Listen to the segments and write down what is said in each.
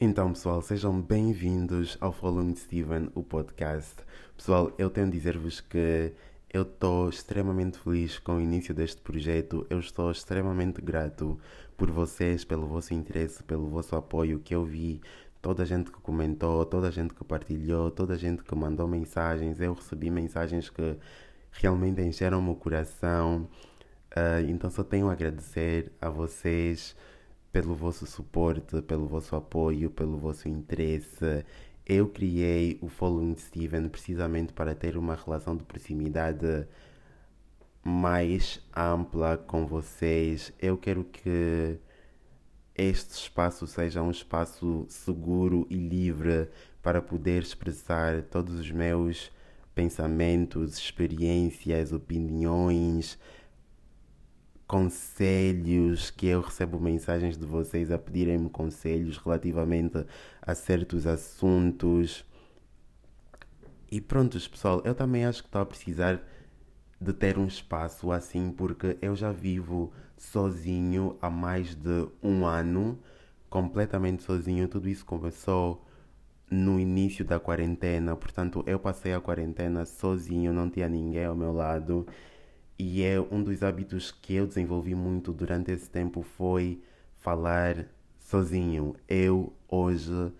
Então, pessoal, sejam bem-vindos ao Following Steven, o podcast. Pessoal, eu tenho a dizer-vos que eu estou extremamente feliz com o início deste projeto. Eu estou extremamente grato por vocês, pelo vosso interesse, pelo vosso apoio que eu vi. Toda a gente que comentou, toda a gente que partilhou, toda a gente que mandou mensagens. Eu recebi mensagens que realmente encheram o meu coração. Uh, então, só tenho a agradecer a vocês pelo vosso suporte, pelo vosso apoio, pelo vosso interesse. Eu criei o Following Steven precisamente para ter uma relação de proximidade mais ampla com vocês. Eu quero que este espaço seja um espaço seguro e livre para poder expressar todos os meus pensamentos, experiências, opiniões, conselhos, que eu recebo mensagens de vocês a pedirem-me conselhos relativamente a certos assuntos. E pronto, pessoal, eu também acho que estou a precisar de ter um espaço assim, porque eu já vivo sozinho há mais de um ano, completamente sozinho. Tudo isso começou no início da quarentena, portanto, eu passei a quarentena sozinho, não tinha ninguém ao meu lado e é um dos hábitos que eu desenvolvi muito durante esse tempo foi falar sozinho. Eu hoje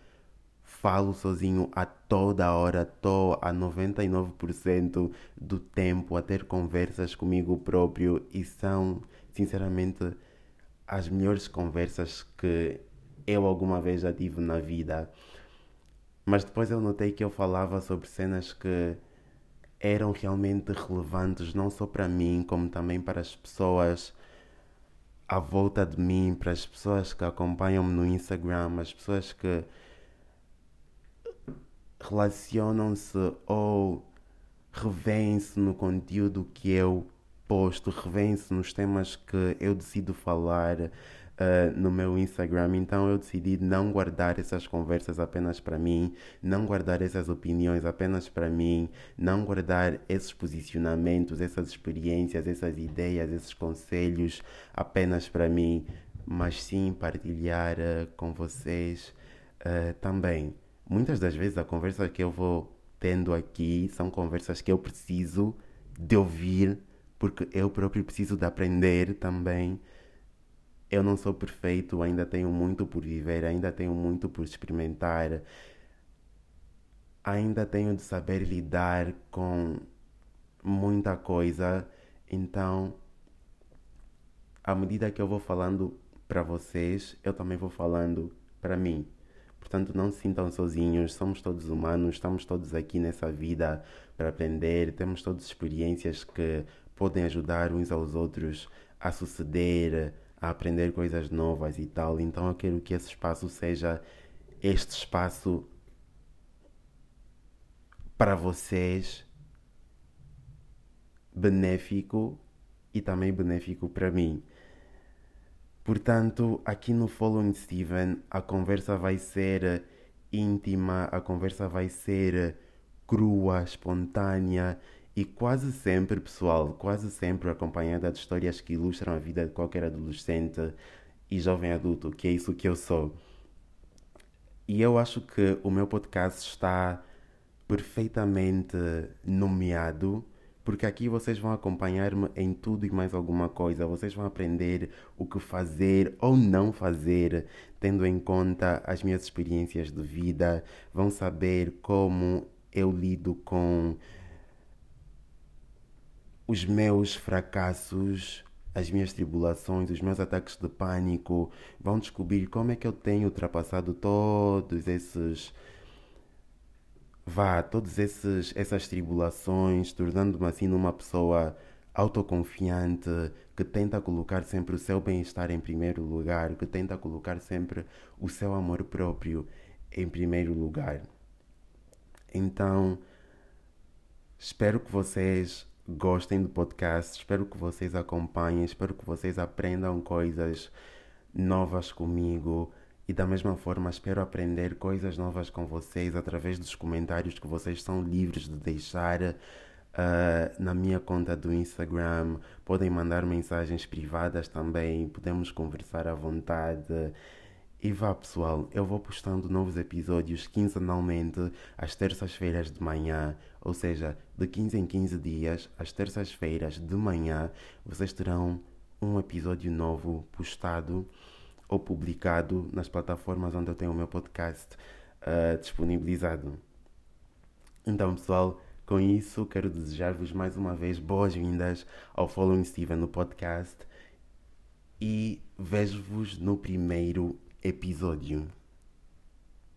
falo sozinho a toda hora, estou a 99% do tempo a ter conversas comigo próprio e são, sinceramente, as melhores conversas que eu alguma vez já tive na vida. Mas depois eu notei que eu falava sobre cenas que eram realmente relevantes não só para mim, como também para as pessoas à volta de mim, para as pessoas que acompanham-me no Instagram, as pessoas que relacionam-se ou revêem-se no conteúdo que eu posto, revêem-se nos temas que eu decido falar uh, no meu Instagram. Então eu decidi não guardar essas conversas apenas para mim, não guardar essas opiniões apenas para mim, não guardar esses posicionamentos, essas experiências, essas ideias, esses conselhos apenas para mim, mas sim partilhar uh, com vocês uh, também. Muitas das vezes a conversa que eu vou tendo aqui são conversas que eu preciso de ouvir porque eu próprio preciso de aprender também eu não sou perfeito, ainda tenho muito por viver, ainda tenho muito por experimentar, ainda tenho de saber lidar com muita coisa. Então, à medida que eu vou falando para vocês, eu também vou falando para mim. Portanto, não se sintam sozinhos, somos todos humanos, estamos todos aqui nessa vida para aprender, temos todas experiências que podem ajudar uns aos outros a suceder, a aprender coisas novas e tal. Então eu quero que esse espaço seja este espaço para vocês benéfico e também benéfico para mim. Portanto, aqui no Following Steven, a conversa vai ser íntima, a conversa vai ser crua, espontânea e quase sempre, pessoal, quase sempre acompanhada de histórias que ilustram a vida de qualquer adolescente e jovem adulto, que é isso que eu sou. E eu acho que o meu podcast está perfeitamente nomeado, porque aqui vocês vão acompanhar-me em tudo e mais alguma coisa. Vocês vão aprender o que fazer ou não fazer, tendo em conta as minhas experiências de vida. Vão saber como eu lido com os meus fracassos, as minhas tribulações, os meus ataques de pânico, vão descobrir como é que eu tenho ultrapassado todos esses vá, todas essas tribulações, tornando-me assim numa pessoa autoconfiante, que tenta colocar sempre o seu bem-estar em primeiro lugar, que tenta colocar sempre o seu amor próprio em primeiro lugar. Então, espero que vocês gostem do podcast, espero que vocês acompanhem, espero que vocês aprendam coisas novas comigo e da mesma forma espero aprender coisas novas com vocês através dos comentários que vocês são livres de deixar uh, na minha conta do Instagram. Podem mandar mensagens privadas também, podemos conversar à vontade. E vá pessoal, eu vou postando novos episódios quinzenalmente às terças-feiras de manhã, ou seja, de 15 em 15 dias, às terças-feiras de manhã, vocês terão um episódio novo postado ou publicado nas plataformas onde eu tenho o meu podcast uh, disponibilizado. Então, pessoal, com isso quero desejar-vos mais uma vez boas-vindas ao Following Steven no podcast e vejo-vos no primeiro episódio.